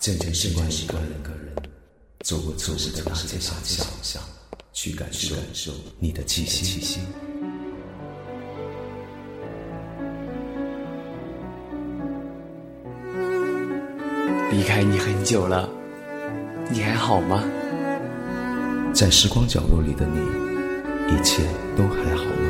渐渐习惯一个人，走过城市的大街小巷，去感受你的气息。离开你很久了，你还好吗？在时光角落里的你，一切都还好吗？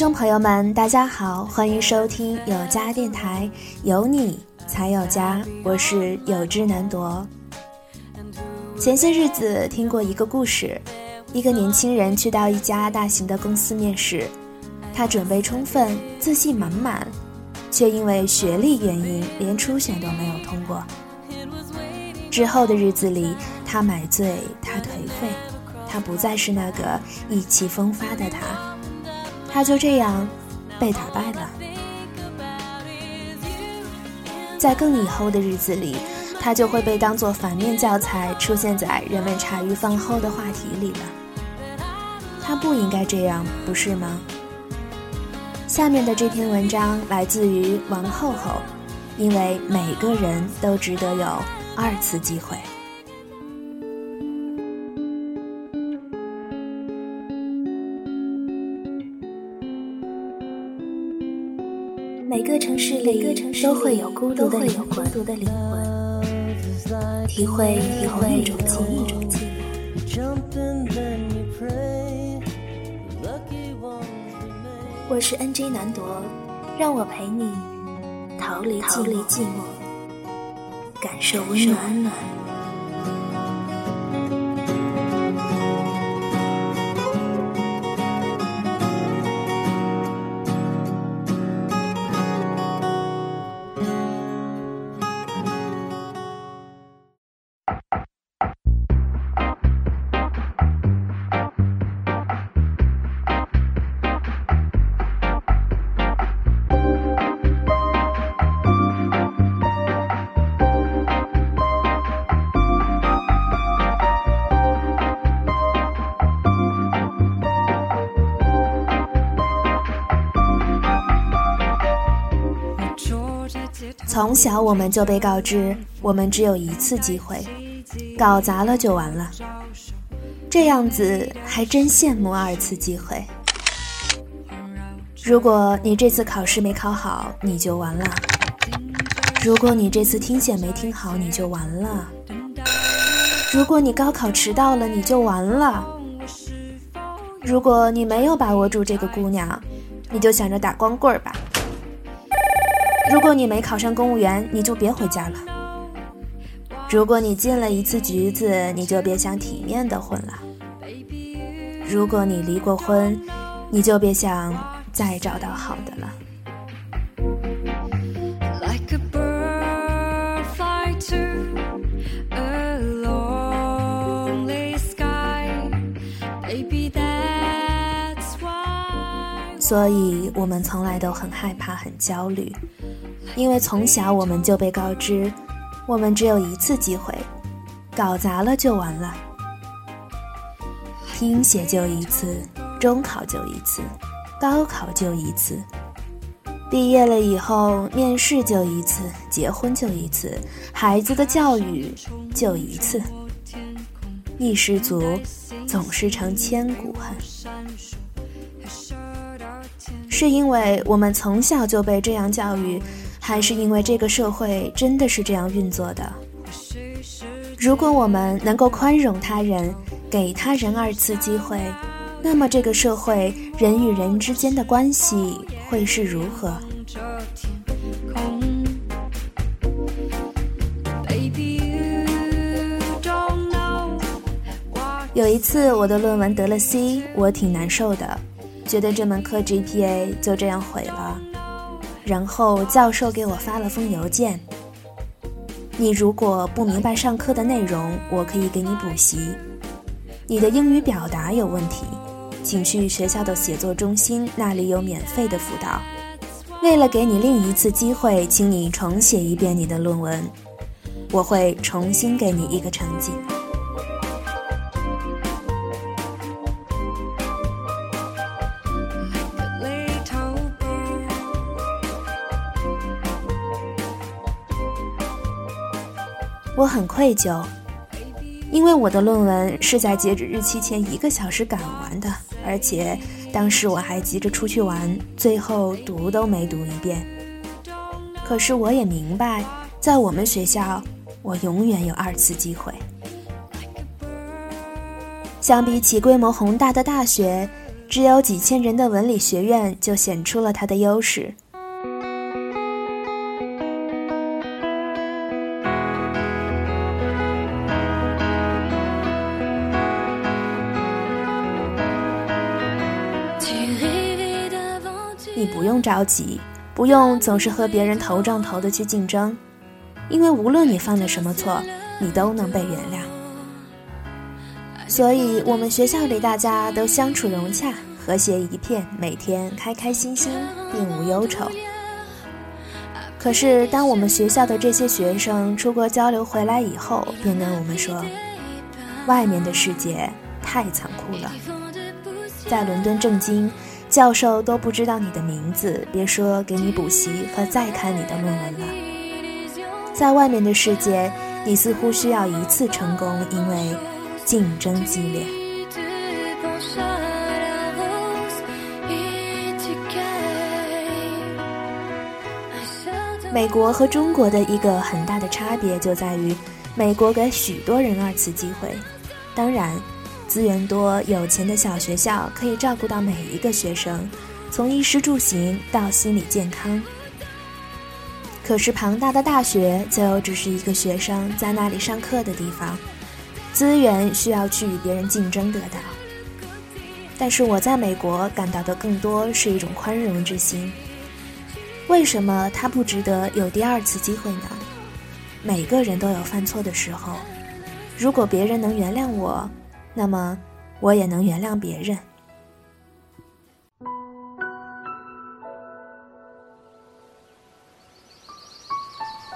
众朋友们，大家好，欢迎收听有家电台，有你才有家，我是有之难夺。前些日子听过一个故事，一个年轻人去到一家大型的公司面试，他准备充分，自信满满，却因为学历原因连初选都没有通过。之后的日子里，他买醉，他颓废，他不再是那个意气风发的他。他就这样被打败了。在更以后的日子里，他就会被当作反面教材出现在人们茶余饭后的话题里了。他不应该这样，不是吗？下面的这篇文章来自于王后后，因为每个人都值得有二次机会。每个城市里都会有孤独的灵魂，体会体会一种寂寞。我是 NJ 难夺，让我陪你逃离寂寞，感受温暖。从小我们就被告知，我们只有一次机会，搞砸了就完了。这样子还真羡慕二次机会。如果你这次考试没考好，你就完了；如果你这次听写没听好，你就完了；如果你高考迟到了，你就完了；如果你没有把握住这个姑娘，你就想着打光棍吧。如果你没考上公务员，你就别回家了；如果你进了一次局子，你就别想体面的混了；如果你离过婚，你就别想再找到好的了。所以，我们从来都很害怕、很焦虑。因为从小我们就被告知，我们只有一次机会，搞砸了就完了。听写就一次，中考就一次，高考就一次，毕业了以后面试就一次，结婚就一次，孩子的教育就一次。一失足，总是成千古恨。是因为我们从小就被这样教育。还是因为这个社会真的是这样运作的。如果我们能够宽容他人，给他人二次机会，那么这个社会人与人之间的关系会是如何？有一次我的论文得了 C，我挺难受的，觉得这门课 GPA 就这样毁了。然后教授给我发了封邮件。你如果不明白上课的内容，我可以给你补习。你的英语表达有问题，请去学校的写作中心，那里有免费的辅导。为了给你另一次机会，请你重写一遍你的论文，我会重新给你一个成绩。我很愧疚，因为我的论文是在截止日期前一个小时赶完的，而且当时我还急着出去玩，最后读都没读一遍。可是我也明白，在我们学校，我永远有二次机会。相比起规模宏大的大学，只有几千人的文理学院就显出了它的优势。你不用着急，不用总是和别人头撞头的去竞争，因为无论你犯了什么错，你都能被原谅。所以，我们学校里大家都相处融洽，和谐一片，每天开开心心，并无忧愁。可是，当我们学校的这些学生出国交流回来以后，便跟我们说，外面的世界太残酷了，在伦敦政经。教授都不知道你的名字，别说给你补习和再看你的论文了。在外面的世界，你似乎需要一次成功，因为竞争激烈。美国和中国的一个很大的差别就在于，美国给许多人二次机会，当然。资源多、有钱的小学校可以照顾到每一个学生，从衣食住行到心理健康。可是庞大的大学就只是一个学生在那里上课的地方，资源需要去与别人竞争得到。但是我在美国感到的更多是一种宽容之心。为什么他不值得有第二次机会呢？每个人都有犯错的时候，如果别人能原谅我。那么，我也能原谅别人。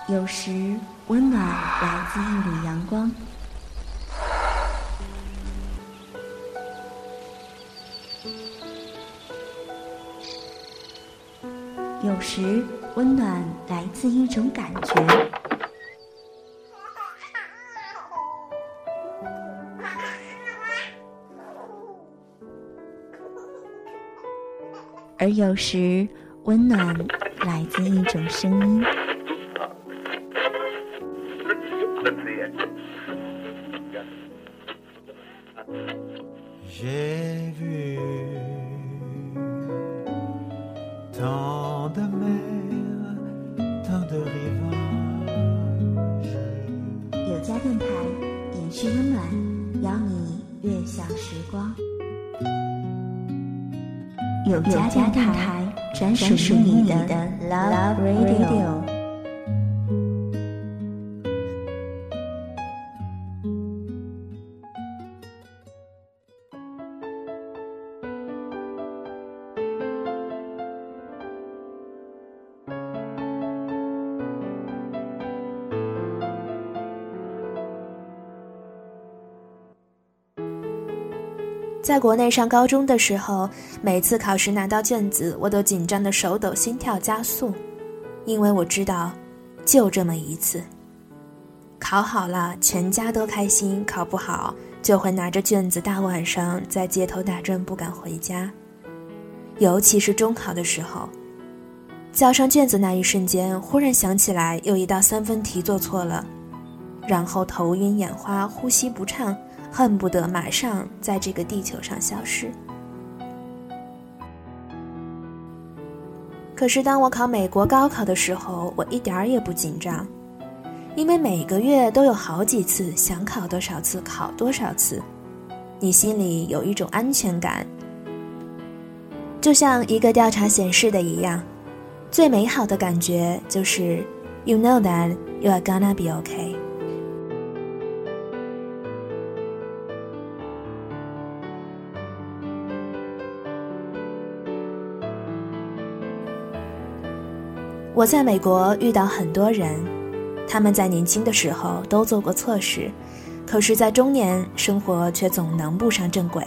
有时，温暖来自一缕阳光；有时，温暖来自一种感觉。而有时，温暖来自一种声音。有家电台，专属于你的 Love Radio。在国内上高中的时候，每次考试拿到卷子，我都紧张的手抖、心跳加速，因为我知道，就这么一次。考好了，全家都开心；考不好，就会拿着卷子大晚上在街头打转，不敢回家。尤其是中考的时候，交上卷子那一瞬间，忽然想起来有一道三分题做错了，然后头晕眼花，呼吸不畅。恨不得马上在这个地球上消失。可是当我考美国高考的时候，我一点儿也不紧张，因为每个月都有好几次想考多少次考多少次，你心里有一种安全感。就像一个调查显示的一样，最美好的感觉就是 you know that you are gonna be okay。我在美国遇到很多人，他们在年轻的时候都做过错事，可是，在中年生活却总能步上正轨。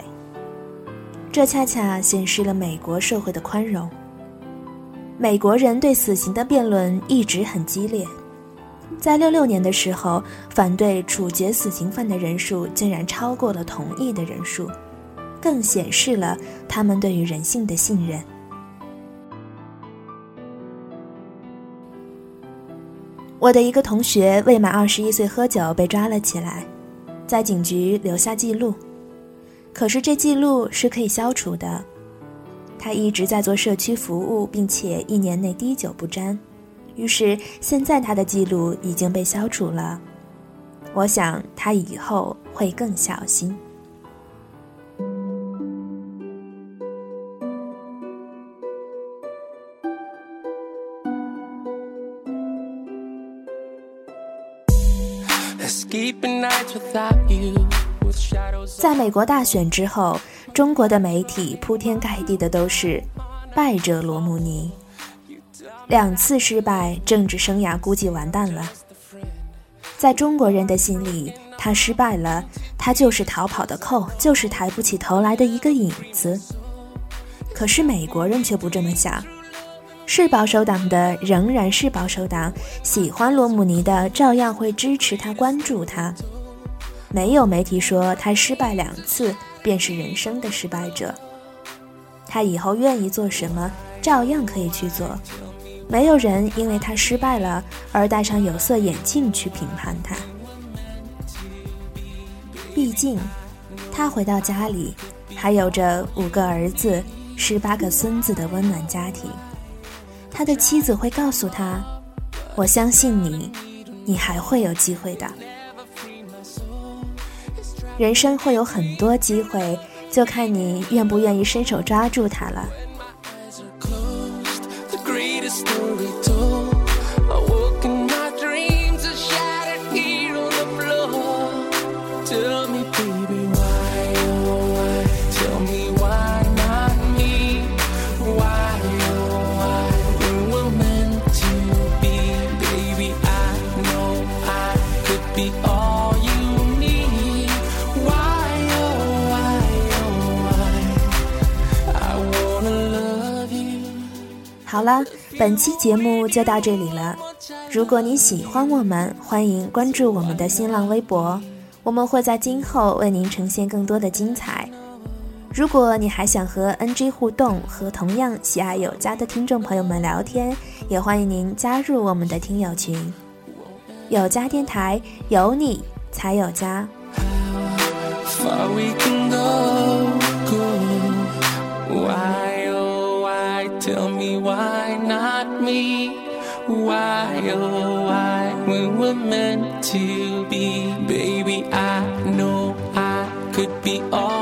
这恰恰显示了美国社会的宽容。美国人对死刑的辩论一直很激烈，在六六年的时候，反对处决死刑犯的人数竟然超过了同意的人数，更显示了他们对于人性的信任。我的一个同学未满二十一岁喝酒被抓了起来，在警局留下记录，可是这记录是可以消除的。他一直在做社区服务，并且一年内滴酒不沾，于是现在他的记录已经被消除了。我想他以后会更小心。在美国大选之后，中国的媒体铺天盖地的都是“败者罗姆尼”，两次失败，政治生涯估计完蛋了。在中国人的心里，他失败了，他就是逃跑的寇，就是抬不起头来的一个影子。可是美国人却不这么想。是保守党的仍然是保守党，喜欢罗姆尼的照样会支持他、关注他。没有媒体说他失败两次便是人生的失败者。他以后愿意做什么，照样可以去做。没有人因为他失败了而戴上有色眼镜去评判他。毕竟，他回到家里，还有着五个儿子、十八个孙子的温暖家庭。他的妻子会告诉他：“我相信你，你还会有机会的。人生会有很多机会，就看你愿不愿意伸手抓住它了。”好了，本期节目就到这里了。如果你喜欢我们，欢迎关注我们的新浪微博，我们会在今后为您呈现更多的精彩。如果你还想和 NG 互动，和同样喜爱有家的听众朋友们聊天，也欢迎您加入我们的听友群。有家电台，有你才有家。me. Why, oh, why we were meant to be. Baby, I know I could be all.